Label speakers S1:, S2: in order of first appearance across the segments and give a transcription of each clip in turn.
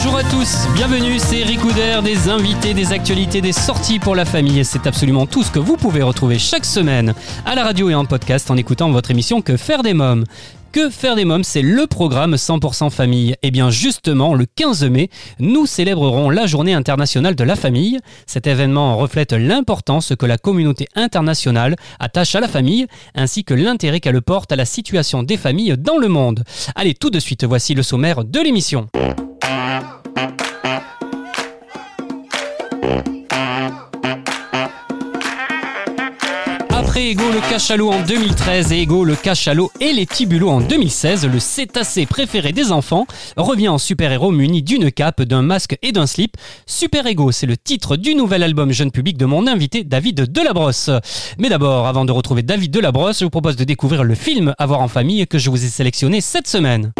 S1: Bonjour à tous, bienvenue, c'est Eric Couder, des invités, des actualités, des sorties pour la famille c'est absolument tout ce que vous pouvez retrouver chaque semaine à la radio et en podcast en écoutant votre émission Que faire des mômes? Que faire des mômes, c'est le programme 100% famille. Et bien justement, le 15 mai, nous célébrerons la journée internationale de la famille. Cet événement reflète l'importance que la communauté internationale attache à la famille, ainsi que l'intérêt qu'elle porte à la situation des familles dans le monde. Allez, tout de suite, voici le sommaire de l'émission. Après Ego le cachalot en 2013 et Ego le cachalot et les tibulots en 2016, le cétacé préféré des enfants revient en super-héros muni d'une cape, d'un masque et d'un slip. Super Ego, c'est le titre du nouvel album jeune public de mon invité David Delabrosse. Mais d'abord, avant de retrouver David Delabrosse, je vous propose de découvrir le film À voir en famille que je vous ai sélectionné cette semaine.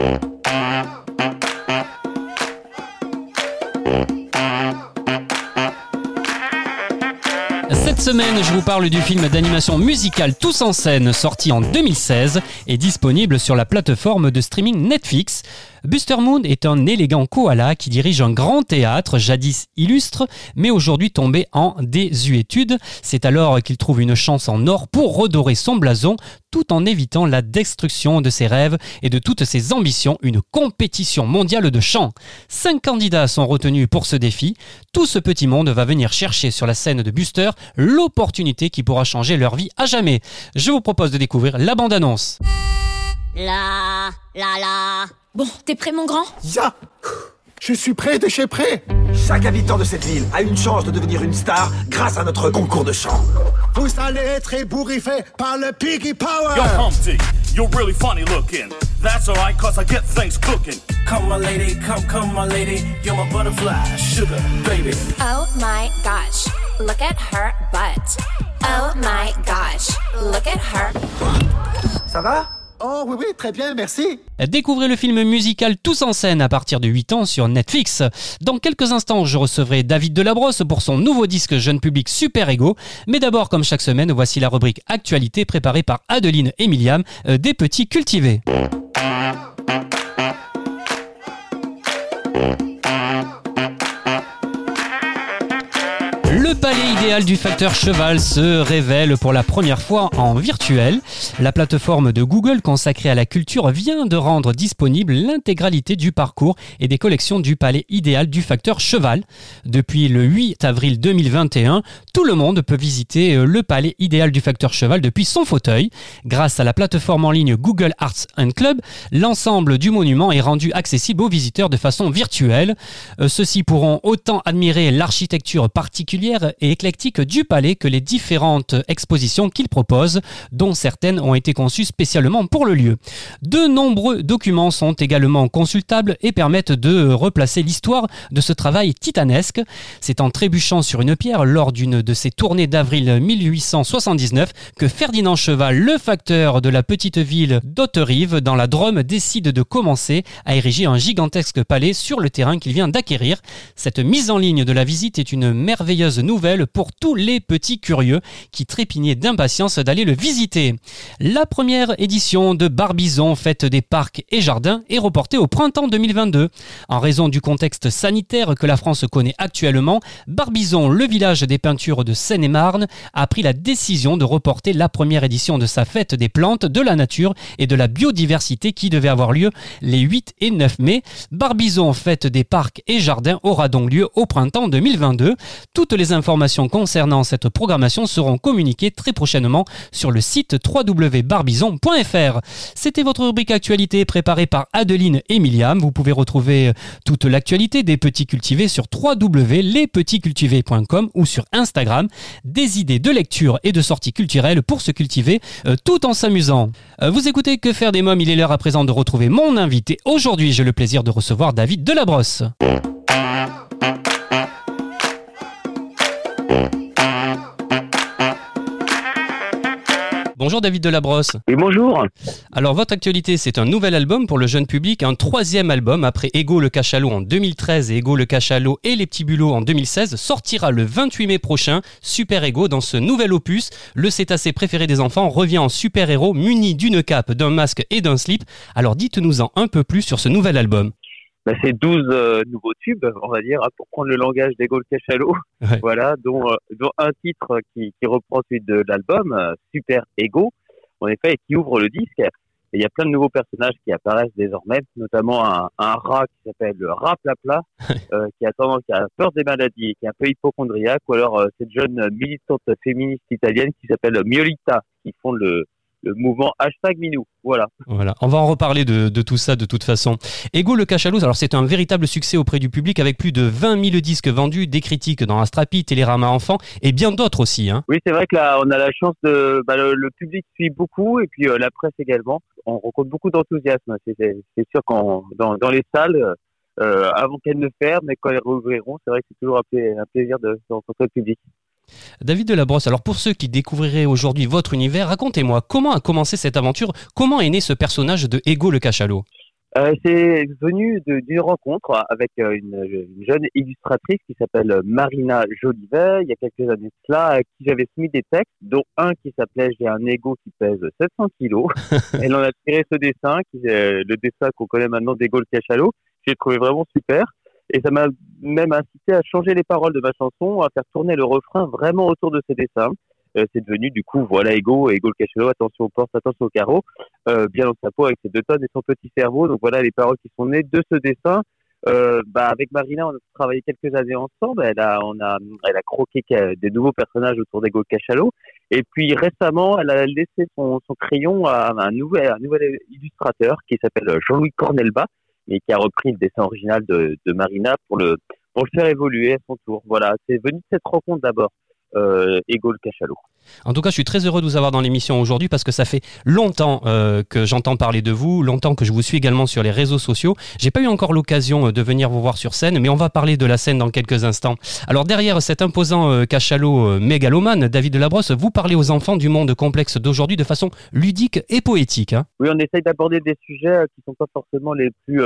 S1: Cette semaine, je vous parle du film d'animation musicale Tous en scène, sorti en 2016 et disponible sur la plateforme de streaming Netflix. Buster Moon est un élégant koala qui dirige un grand théâtre, jadis illustre, mais aujourd'hui tombé en désuétude. C'est alors qu'il trouve une chance en or pour redorer son blason, tout en évitant la destruction de ses rêves et de toutes ses ambitions, une compétition mondiale de chant. Cinq candidats sont retenus pour ce défi. Tout ce petit monde va venir chercher sur la scène de Buster l'opportunité qui pourra changer leur vie à jamais. Je vous propose de découvrir la bande-annonce.
S2: Bon, t'es prêt mon grand?
S3: Ya Je suis prêt de chez prêt
S4: Chaque habitant de cette ville a une chance de devenir une star grâce à notre concours de chant.
S3: Vous allez être ébouriffé par le Piggy Power
S5: Yo, Humpty, you're really funny looking. That's alright, cause I get things cooking. Come, my lady, come, come, my lady. You're my butterfly, sugar, baby.
S2: Oh my gosh, look at her butt. Oh my gosh, look at her.
S4: Ça va?
S3: Oh oui, oui, très bien, merci
S1: Découvrez le film musical Tous en scène à partir de 8 ans sur Netflix. Dans quelques instants, je recevrai David Delabrosse pour son nouveau disque jeune public Super Ego. Mais d'abord, comme chaque semaine, voici la rubrique Actualité préparée par Adeline et euh, des petits cultivés. Du facteur cheval se révèle pour la première fois en virtuel. La plateforme de Google consacrée à la culture vient de rendre disponible l'intégralité du parcours et des collections du palais idéal du facteur cheval. Depuis le 8 avril 2021, tout le monde peut visiter euh, le palais idéal du facteur cheval depuis son fauteuil. Grâce à la plateforme en ligne Google Arts and Club, l'ensemble du monument est rendu accessible aux visiteurs de façon virtuelle. Euh, Ceux-ci pourront autant admirer l'architecture particulière et éclectique du palais que les différentes expositions qu'il propose, dont certaines ont été conçues spécialement pour le lieu. De nombreux documents sont également consultables et permettent de replacer l'histoire de ce travail titanesque. C'est en trébuchant sur une pierre lors d'une de ses tournées d'avril 1879 que Ferdinand Cheval, le facteur de la petite ville d'Haute-Rive dans la Drôme, décide de commencer à ériger un gigantesque palais sur le terrain qu'il vient d'acquérir. Cette mise en ligne de la visite est une merveilleuse nouvelle pour tous les petits curieux qui trépignaient d'impatience d'aller le visiter. La première édition de Barbizon, fête des parcs et jardins, est reportée au printemps 2022. En raison du contexte sanitaire que la France connaît actuellement, Barbizon, le village des peintures de Seine-et-Marne, a pris la décision de reporter la première édition de sa fête des plantes, de la nature et de la biodiversité qui devait avoir lieu les 8 et 9 mai. Barbizon, fête des parcs et jardins, aura donc lieu au printemps 2022. Toutes les informations concernant cette programmation seront communiquées très prochainement sur le site www.barbizon.fr. C'était votre rubrique actualité préparée par Adeline et Miliam. Vous pouvez retrouver toute l'actualité des petits cultivés sur www.lespetitscultivés.com ou sur Instagram. Des idées de lecture et de sorties culturelles pour se cultiver euh, tout en s'amusant. Euh, vous écoutez Que faire des mômes? Il est l'heure à présent de retrouver mon invité. Aujourd'hui, j'ai le plaisir de recevoir David Delabrosse. Bonjour David Delabrosse.
S6: Et bonjour.
S1: Alors votre actualité, c'est un nouvel album pour le jeune public, un troisième album après Ego le cachalot en 2013 et Ego le cachalot et les petits bulots en 2016 sortira le 28 mai prochain. Super Ego dans ce nouvel opus, le cétacé préféré des enfants revient en super héros muni d'une cape, d'un masque et d'un slip. Alors dites-nous-en un peu plus sur ce nouvel album.
S6: Bah, c'est 12 euh, nouveaux tubes, on va dire, hein, pour prendre le langage des Gaulle Cachalot.
S1: Ouais.
S6: Voilà, dont, euh, dont un titre qui, qui reprend celui de l'album, euh, Super Ego, en effet, et qui ouvre le disque. Et il y a plein de nouveaux personnages qui apparaissent désormais, notamment un, un rat qui s'appelle le rat Plapla, euh, qui a tendance, a peur des maladies, qui est un peu hypochondriaque, ou alors euh, cette jeune militante féministe italienne qui s'appelle Miolita, qui font le, le mouvement hashtag Minou. Voilà.
S1: Voilà, on va en reparler de, de tout ça de toute façon. Ego le cachalot, alors c'est un véritable succès auprès du public avec plus de 20 000 disques vendus, des critiques dans Astrapi, Télérama Enfant et bien d'autres aussi. Hein.
S6: Oui, c'est vrai que là, on a la chance de, bah, le, le public suit beaucoup et puis euh, la presse également. On rencontre beaucoup d'enthousiasme. C'est, sûr qu'en dans, dans les salles, euh, avant qu'elles ne ferment et quand elles rouvriront, c'est vrai que c'est toujours un, pla- un plaisir de, de rencontrer le public.
S1: David Delabrosse, alors pour ceux qui découvriraient aujourd'hui votre univers, racontez-moi comment a commencé cette aventure, comment est né ce personnage de Ego le cachalot?
S6: Euh, c'est venu de- d'une rencontre avec euh, une, une jeune illustratrice qui s'appelle Marina Jolivet, il y a quelques années de cela, à qui j'avais soumis des textes, dont un qui s'appelait J'ai un ego qui pèse 700 kilos. Elle en a tiré ce dessin, qui est le dessin qu'on connaît maintenant d'Ego le cachalot. J'ai trouvé vraiment super. Et ça m'a même incité à changer les paroles de ma chanson, à faire tourner le refrain vraiment autour de ces dessins. Euh, c'est devenu du coup, voilà Ego, Ego le cachalot, attention aux portes, attention aux carreaux, euh, bien dans sa peau avec ses deux tonnes et son petit cerveau. Donc voilà les paroles qui sont nées de ce dessin. Euh, bah, avec Marina, on a travaillé quelques années ensemble. Elle a, on a, elle a croqué des nouveaux personnages autour d'Ego le cachalot. Et puis récemment, elle a laissé son, son crayon à un nouvel, un nouvel illustrateur qui s'appelle Jean-Louis Cornelba et qui a repris le dessin original de, de Marina pour le, pour le faire évoluer à son tour. Voilà, c'est venu de cette rencontre d'abord. Euh, cachalot.
S1: En tout cas, je suis très heureux de vous avoir dans l'émission aujourd'hui parce que ça fait longtemps euh, que j'entends parler de vous, longtemps que je vous suis également sur les réseaux sociaux. J'ai pas eu encore l'occasion euh, de venir vous voir sur scène, mais on va parler de la scène dans quelques instants. Alors derrière cet imposant euh, cachalot euh, mégalomane, David Delabrosse, vous parlez aux enfants du monde complexe d'aujourd'hui de façon ludique et poétique. hein.
S6: Oui, on essaye d'aborder des sujets qui sont pas forcément les plus,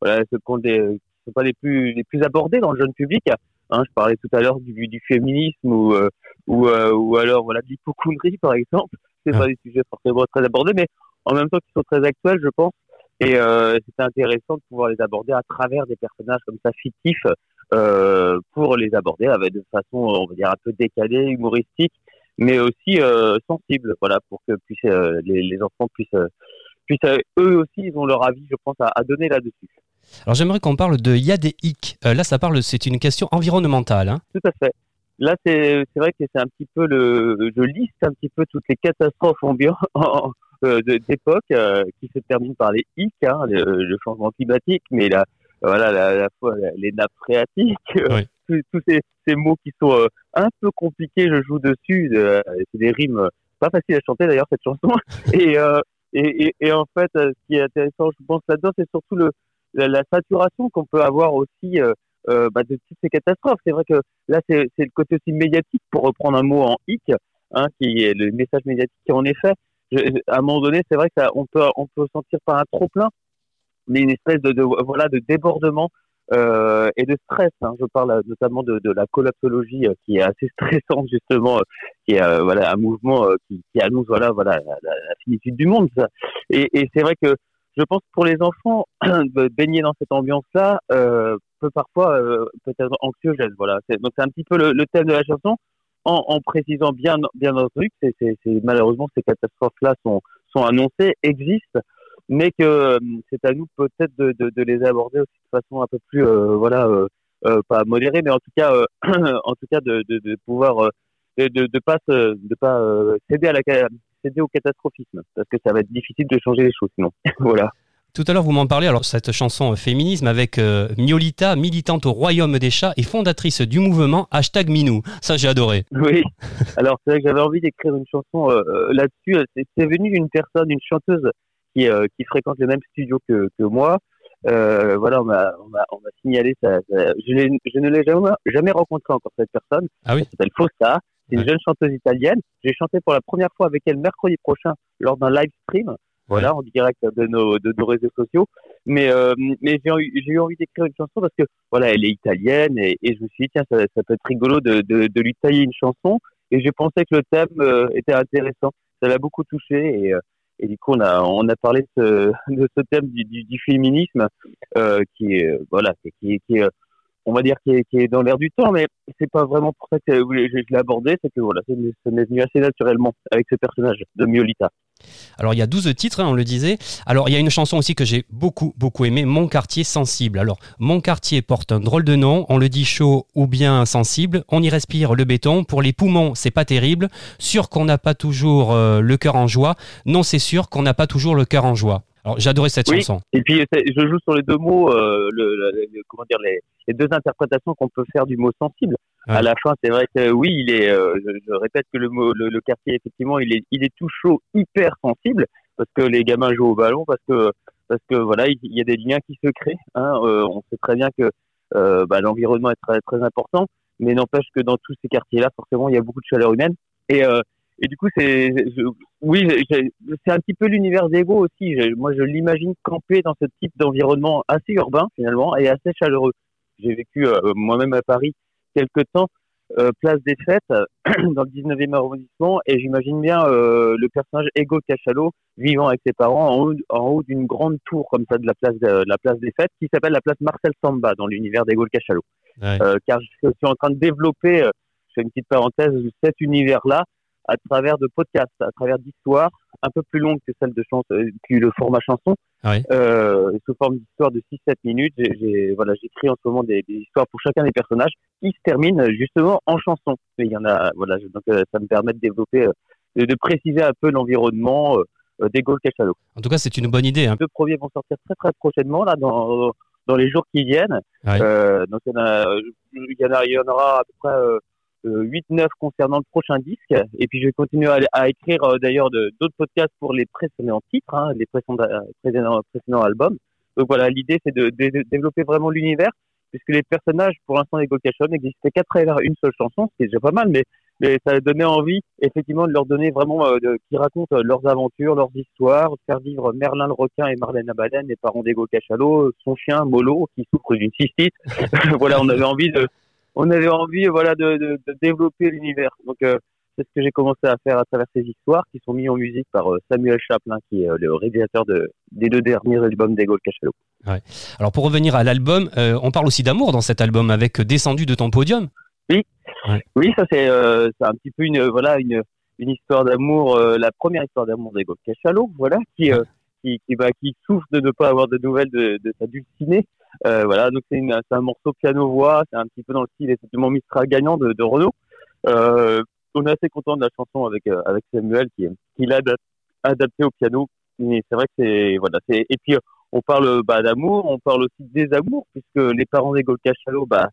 S6: voilà, ceux qu'on des, qui sont pas les plus, les plus abordés dans le jeune public. Hein, je parlais tout à l'heure du, du féminisme ou, euh, ou, euh, ou alors voilà de l'hypochondrie par exemple. C'est
S1: Ah.
S6: pas des sujets forcément très abordés, mais en même temps qui sont très actuels, je pense. Et euh, c'était intéressant de pouvoir les aborder à travers des personnages comme ça fictifs euh, pour les aborder avec de façon, on va dire, un peu décalée, humoristique, mais aussi euh, sensible, voilà, pour que puissent, euh, les, les enfants puissent, euh, puissent eux aussi, ils ont leur avis, je pense, à, à donner là-dessus.
S1: Alors j'aimerais qu'on parle de Yadéic. Euh, là, ça parle, c'est une question environnementale. hein.
S6: Tout à fait. Là, c'est vrai que c'est un petit peu le, je liste un petit peu toutes les catastrophes ambiantes euh, d'époque euh, qui se terminent par les hic, hein, le, le changement climatique, mais la, voilà, la, la fois les nappes phréatiques, euh,
S1: Oui.
S6: tous, tous ces, ces mots qui sont un peu compliqués, je joue dessus. c'est des rimes pas faciles à chanter d'ailleurs cette chanson. Et, euh, et, et, et en fait, ce qui est intéressant, je pense là-dedans, c'est surtout le, la, la saturation qu'on peut avoir aussi euh, euh, bah, de toutes ces catastrophes. C'est vrai que là, c'est le côté aussi médiatique, pour reprendre un mot en hic, hein, qui est le message médiatique qui en effet, je, à un moment donné, c'est vrai que ça, on peut on peut sentir pas un trop plein, mais une espèce de, de voilà de débordement euh, et de stress. Hein. Je parle euh, notamment de, de la collapsologie euh, qui est assez stressante justement, euh, qui est euh, voilà un mouvement qui, qui annonce voilà voilà la finitude du monde. ça. Et, et c'est vrai que je pense que pour les enfants, baigner dans cette ambiance-là euh, peut parfois euh, peut-être anxiogène. Voilà. Donc c'est un petit peu le, thème de la chanson, en, précisant bien bien entendu que c'est, malheureusement ces catastrophes-là sont annoncées, existent, mais que euh, c'est à nous peut-être de, les aborder aussi de façon un peu plus voilà pas modérée, mais en tout cas en tout cas de, de, pouvoir de, de, pas pas céder à la céder au catastrophisme parce que ça va être difficile de changer les choses sinon. voilà.
S1: Tout à l'heure, vous m'en parlez, alors cette chanson euh, féminisme avec euh, Miolita, militante au royaume des chats et fondatrice du mouvement hashtag Minou. Ça, j'ai adoré.
S6: Oui. Alors c'est vrai que j'avais envie d'écrire une chanson euh, euh, là-dessus. C'est, venu d'une personne, une chanteuse qui, qui fréquente le même studio que, que moi. Voilà, on m'a, on m'a, on m'a signalé ça. ça- je, ne l'ai jamais, jamais rencontré encore cette personne.
S1: Ah oui
S6: Elle s'appelle Fossa. C'est une
S1: Ouais.
S6: jeune chanteuse italienne. J'ai chanté pour la première fois avec elle mercredi prochain lors d'un live stream. Voilà, en direct de nos, de nos réseaux sociaux. Mais, euh, mais j'ai eu, envie d'écrire une chanson parce que, voilà, elle est italienne et, et je me suis dit, tiens, ça, ça peut être rigolo de, de, de lui tailler une chanson. Et j'ai pensé que le thème euh, était intéressant. Ça l'a beaucoup touché et, euh, et du coup, on a, on a parlé de ce, de ce thème du, du, du féminisme euh, qui est, voilà, qui, qui, est, on va dire, qui est, dans l'air du temps, mais c'est pas vraiment pour ça que je, je l'ai abordé, c'est que voilà, ça m'est venu assez naturellement avec ce personnage de Miolita.
S1: Alors il y a 12 titres, hein, on le disait. Alors il y a une chanson aussi que j'ai beaucoup beaucoup aimé, Mon quartier sensible. Alors Mon quartier porte un drôle de nom, on le dit chaud ou bien sensible, on y respire le béton, pour les poumons c'est pas terrible, sûr qu'on n'a pas toujours euh, le cœur en joie, non c'est sûr qu'on n'a pas toujours le cœur en joie. Alors adoré cette
S6: Oui.
S1: chanson.
S6: Et puis je joue sur les deux mots, euh, le, le- comment dire, les, les deux interprétations qu'on peut faire du mot sensible.
S1: Ouais.
S6: À la fin, c'est vrai que oui, il est. euh, je, je répète que le mot, le, le quartier effectivement, il est, il est tout chaud, hyper sensible, parce que les gamins jouent au ballon, parce que, parce que voilà, il, il y a des liens qui se créent. Hein, euh, on sait très bien que euh, bah, l'environnement est très, très important, mais n'empêche que dans tous ces quartiers-là, forcément, il y a beaucoup de chaleur humaine. Et euh, et du coup, c'est, oui, c'est un petit peu l'univers d'Ego aussi. Je- moi, je l'imagine camper dans ce type d'environnement assez urbain finalement et assez chaleureux. J'ai vécu euh, moi-même à Paris quelques temps, euh, place des Fêtes, dans le 19e arrondissement, et j'imagine bien euh, le personnage Ego Cachalot vivant avec ses parents en haut, en haut d'une grande tour comme ça de la place, de, la place des Fêtes, qui s'appelle la place Marcel Samba dans l'univers d'Ego Cachalot.
S1: Ouais.
S6: Car je suis en train de développer, je fais une petite parenthèse, cet univers-là à travers de podcasts, à travers d'histoires un peu plus longues que celle de euh, que le format chanson,
S1: Ouais.
S6: euh, sous forme d'histoires de 6-7 minutes. J'ai, j'ai- voilà, j'écris en ce moment des, des histoires pour chacun des personnages qui se terminent euh, justement en chanson. Et il y en a, voilà, donc euh, ça me permet de développer, euh, de, de préciser un peu l'environnement euh, des Gaules Cachalot.
S1: En tout cas c'est une bonne idée. hein.
S6: Les deux premiers vont sortir très très prochainement là dans dans les jours qui viennent.
S1: Ouais.
S6: Euh, donc il y en a, il y en aura à peu près euh, 8-9 concernant le prochain disque. Et puis je vais continuer à, à écrire euh, d'ailleurs d'autres podcasts pour les précédents titres, hein, les précédents, euh, précédents, précédents albums. Donc voilà, l'idée c'est de, développer vraiment l'univers, puisque les personnages pour l'instant des Gold Cachon n'existaient qu'à travers une seule chanson, ce qui est déjà pas mal, mais, mais ça donné envie effectivement de leur donner vraiment, euh, qui racontent euh, leurs aventures, leurs histoires, faire vivre Merlin le requin et Marlène la les parents d'Ego Cachalot, son chien Molo qui souffre d'une cystite. voilà, on avait envie de, on avait envie, voilà, de, de, de développer l'univers. Donc euh, c'est ce que j'ai commencé à faire à travers ces histoires qui sont mises en musique par euh, Samuel Chaplin, qui est euh, le réalisateur de, des deux derniers albums d'Ego Cachalot.
S1: Alors pour revenir à l'album, on parle aussi d'amour dans cet album avec Descendu de ton podium.
S6: Oui, ça c'est c'est un petit peu une voilà une une histoire d'amour, la première histoire d'amour d'Ego Cachalot, voilà, qui qui souffre de ne pas avoir de nouvelles de, de sa dulcinée. Euh, voilà, donc c'est un morceau piano voix, c'est un petit peu dans le style effectivement Mistral gagnant de, de Renaud. Euh, on est assez content de la chanson avec euh, Samuel qui l'a adap- adapté au piano. Mais c'est vrai que voilà, c'est et puis on parle bah, d'amour, on parle aussi de désamour puisque les parents d'Ego Cachalot, bah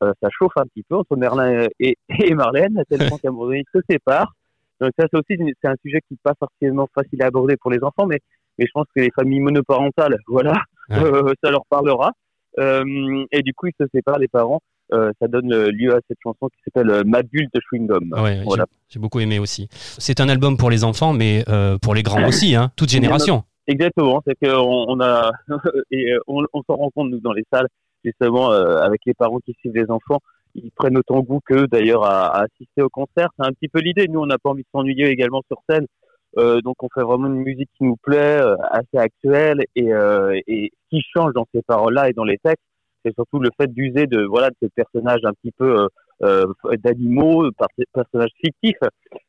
S6: ça chauffe un petit peu entre Merlin et, et Marlène, à tel point qu'à un moment donné, ils se séparent. Donc ça, c'est aussi c'est un sujet qui n'est pas forcément facile à aborder pour les enfants, mais, mais je pense que les familles monoparentales, voilà, euh, ça leur parlera. Euh, et du coup, ils se séparent, les parents. Euh, ça donne lieu à cette chanson qui s'appelle Ma bulle de chewing gum.
S1: Ah ouais,
S6: Voilà.
S1: j'ai beaucoup aimé aussi. C'est un album pour les enfants, mais pour les grands aussi, hein, toute génération.
S6: Exactement, c'est qu'on on a et on, on s'en rend compte nous dans les salles justement avec les parents qui suivent les enfants, ils prennent autant goût qu'eux d'ailleurs à, à assister au concert. C'est un petit peu l'idée. Nous, on n'a pas envie de s'ennuyer également sur scène, donc on fait vraiment une musique qui nous plaît, euh, assez actuelle et, euh, et qui change dans ces paroles-là et dans les textes, c'est surtout le fait d'user de voilà de ces personnages un petit peu euh, euh, d'animaux, par- personnages fictifs,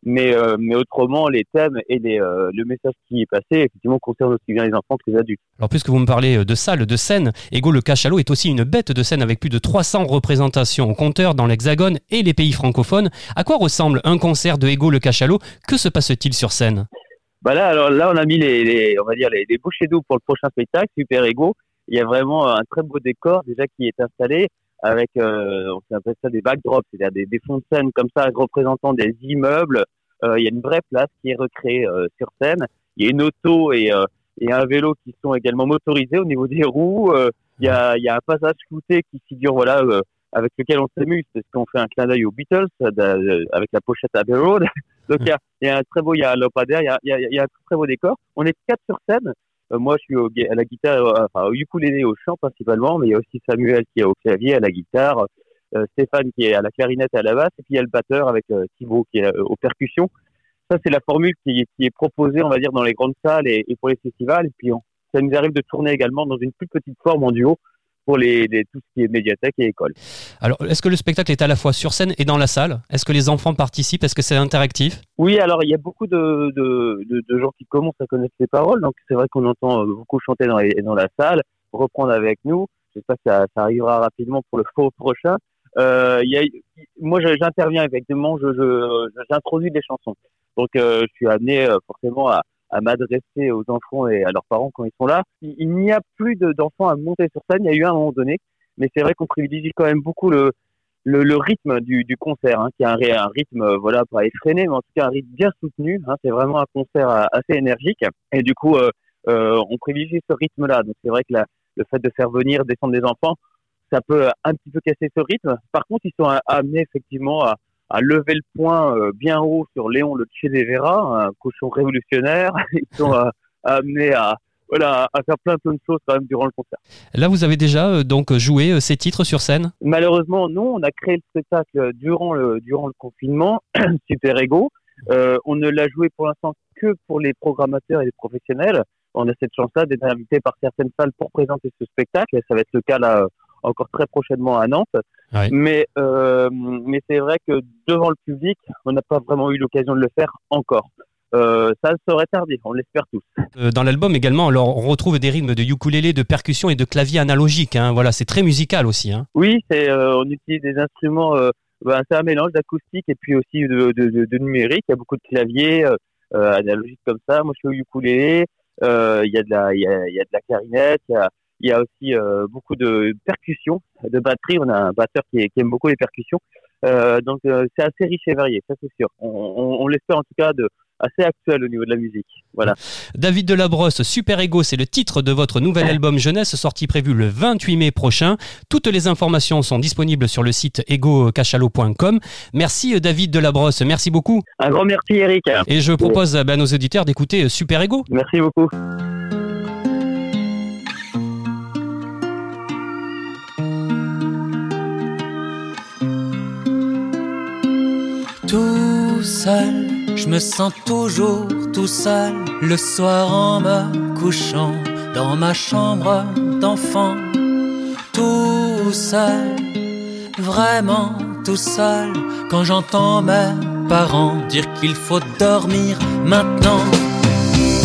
S6: mais euh, mais autrement les thèmes et les, euh, le message qui est passé effectivement concerne aussi bien les enfants que les adultes.
S1: Alors puisque vous me parlez euh, de salle, de scène, Ego le Cachalot est aussi une bête de scène avec plus de 300 représentations au compteur dans l'Hexagone et les pays francophones. À quoi ressemble un concert de Ego le Cachalot? Que se passe-t-il sur scène?
S6: Bah là, alors là, on a mis les, les on va dire les, les bouchées d'eau pour le prochain spectacle, Super Ego. Il y a vraiment un très beau décor déjà qui est installé avec, euh, on appelle ça des backdrops, c'est-à-dire des, fonds de scène comme ça représentant des immeubles. Euh, il y a une vraie place qui est recréée euh, sur scène. Il y a une auto et, et un vélo qui sont également motorisés au niveau des roues. Il, y a, y a un passage flouté qui figure voilà avec lequel on s'amuse, parce qu'on fait un clin d'œil aux Beatles avec la pochette Abbey Road. Donc il y a, y a un très beau, il y a, il y a, il y a un très beau décor. On est quatre sur scène. Euh, moi, je suis à la guitare, enfin au ukulélé, au chant principalement, mais il y a aussi Samuel qui est au clavier, à la guitare, euh, Stéphane qui est à la clarinette et à la basse, et puis il y a le batteur avec euh, Thibaut qui est aux percussions. Ça, c'est la formule qui, est proposée, on va dire, dans les grandes salles et, pour les festivals. Et puis, ça nous arrive de tourner également dans une plus petite forme en duo pour les, les- tout ce qui est médiathèque et école.
S1: Alors, est-ce que le spectacle est à la fois sur scène et dans la salle? Est-ce que les enfants participent? Est-ce que c'est interactif?
S6: Oui, alors il y a beaucoup de, de, de, de gens qui commencent à connaître les paroles, donc c'est vrai qu'on entend euh, beaucoup chanter dans, les- dans la salle, reprendre avec nous. J'espère que ça, ça arrivera rapidement pour le faux prochain. Euh, il y a, moi, je- j'interviens effectivement, je, je, j'introduis des chansons. Donc, euh, je suis amené euh, forcément à, à m'adresser aux enfants et à leurs parents quand ils sont là. Il, n'y a plus de- d'enfants à monter sur scène. Il y a eu un moment donné, mais c'est vrai qu'on privilégie quand même beaucoup le, le, rythme du, du concert, hein, qui est un, rythme, euh, voilà, pas effréné, mais en tout cas un rythme bien soutenu. Hein, c'est vraiment un concert euh, assez énergique. Et du coup, euh, on privilégie ce rythme-là. Donc c'est vrai que le fait de faire venir, descendre des enfants, ça peut un petit peu casser ce rythme. Par contre, ils sont amenés effectivement à, à lever le point euh, bien haut sur Léon le Che Guevara, un cochon révolutionnaire. Ils sont euh, amenés à voilà à faire plein plein de choses quand même durant le concert.
S1: Là, vous avez déjà euh, donc joué euh, ces titres sur scène?
S6: Malheureusement, non. On a créé le spectacle durant le, durant le confinement, Super Ego. Euh, on ne l'a joué pour l'instant que pour les programmateurs et les professionnels. On a cette chance-là d'être invité par certaines salles pour présenter ce spectacle. Et ça va être le cas là encore très prochainement à Nantes.
S1: Ouais.
S6: Mais, euh, mais c'est vrai que devant le public, on n'a pas vraiment eu l'occasion de le faire encore. Euh, ça serait tardé, on l'espère tous.
S1: Euh, Dans l'album également, alors, on retrouve des rythmes de ukulélé, de percussion et de clavier analogique. hein. Voilà, c'est très musical aussi. hein.
S6: Oui, c'est euh, on utilise des instruments. Ben, c'est un mélange d'acoustique et puis aussi de, de, de, de numérique. Il y a beaucoup de claviers analogiques comme ça. Moi, je suis au ukulélé. Il y a de la, il y a, il y a de la clarinette. Il y a, il y a aussi euh, beaucoup de percussions, de batterie. On a un batteur qui, qui aime beaucoup les percussions. Euh, donc, euh, c'est assez riche et varié, ça c'est sûr. On, on, on l'espère en tout cas de assez actuel au niveau de la musique. Voilà.
S1: David Delabrosse, Super Ego, c'est le titre de votre nouvel album jeunesse sorti prévu le 28 mai prochain. Toutes les informations sont disponibles sur le site egocachalo.com. Merci David Delabrosse, merci beaucoup.
S6: Un grand merci Eric.
S1: Et je propose à ben, nos auditeurs d'écouter Super Ego.
S6: Merci beaucoup.
S7: Tout seul. Je me sens toujours tout seul le soir en me couchant dans ma chambre d'enfant. Tout seul, vraiment tout seul quand j'entends mes parents dire qu'il faut dormir maintenant.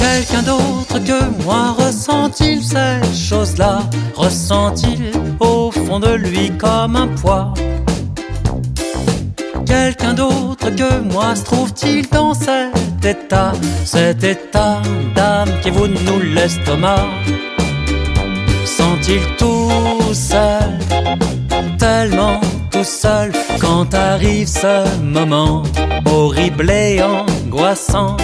S7: Quelqu'un d'autre que moi ressent-il ces choses-là? Ressent-il au fond de lui comme un poids? Quelqu'un d'autre que moi se trouve-t-il dans cet état Cet état d'âme qui vous nous l'estomac Sent-il tout seul Tellement tout seul Quand arrive ce moment Horrible et angoissant?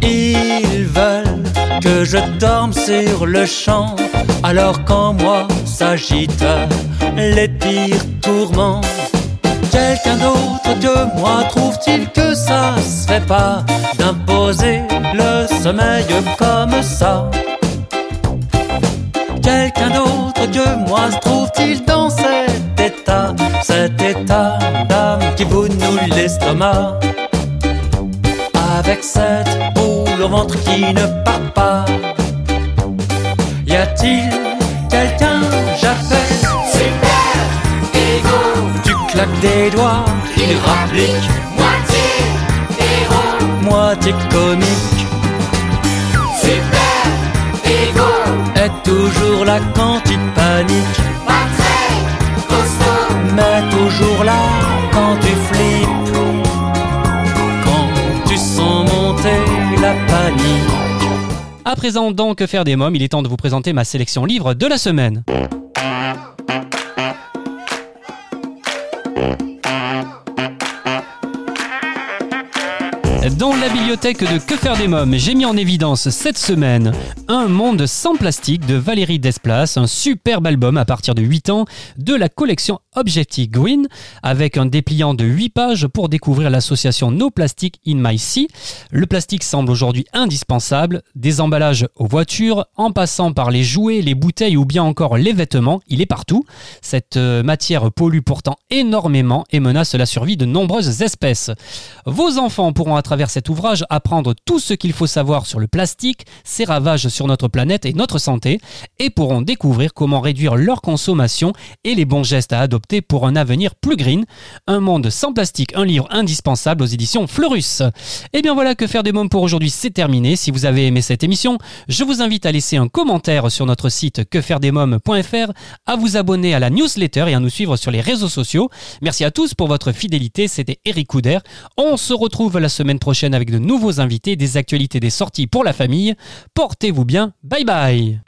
S7: Ils veulent que je dorme sur le champ Alors qu'en moi s'agitent les pires tourments Quelqu'un d'autre que moi trouve-t-il que ça se fait pas d'imposer le sommeil comme ça? Quelqu'un d'autre que moi se trouve-t-il dans cet état Cet état d'âme qui vous noue l'estomac? Avec cette boule au ventre qui ne part pas Y a-t-il Tu claques des doigts, il rapplique. Moitié héros. Moitié comique. Super Ego Est toujours là quand tu paniques Pas très costaud. Mais toujours là quand tu flippes. Quand tu sens monter la panique.
S1: À présent, dans Que faire des mômes, il est temps de vous présenter ma sélection livre de la semaine. Dans la bibliothèque de Que faire des mômes, j'ai mis en évidence cette semaine Un monde sans plastique de Valérie Desplaces, un superbe album à partir de 8 ans de la collection Objective Green, avec un dépliant de 8 pages pour découvrir l'association No Plastic in My Sea. Le plastique semble aujourd'hui indispensable, des emballages aux voitures, en passant par les jouets, les bouteilles ou bien encore les vêtements, il est partout. Cette euh, matière pollue pourtant énormément et menace la survie de nombreuses espèces. Vos enfants pourront à travers cet ouvrage apprendre tout ce qu'il faut savoir sur le plastique, ses ravages sur notre planète et notre santé, et pourront découvrir comment réduire leur consommation et les bons gestes à adopter pour un avenir plus green. Un monde sans plastique, un livre indispensable aux éditions Fleurus. Et eh bien voilà que faire des mômes pour aujourd'hui, c'est terminé. Si vous avez aimé cette émission, je vous invite à laisser un commentaire sur notre site quefairedesmômes.fr, à vous abonner à la newsletter et à nous suivre sur les réseaux sociaux. Merci à tous pour votre fidélité. C'était Eric Couder. On se retrouve la semaine prochaine avec de nouveaux invités, des actualités, des sorties pour la famille. Portez-vous bien. Bye bye.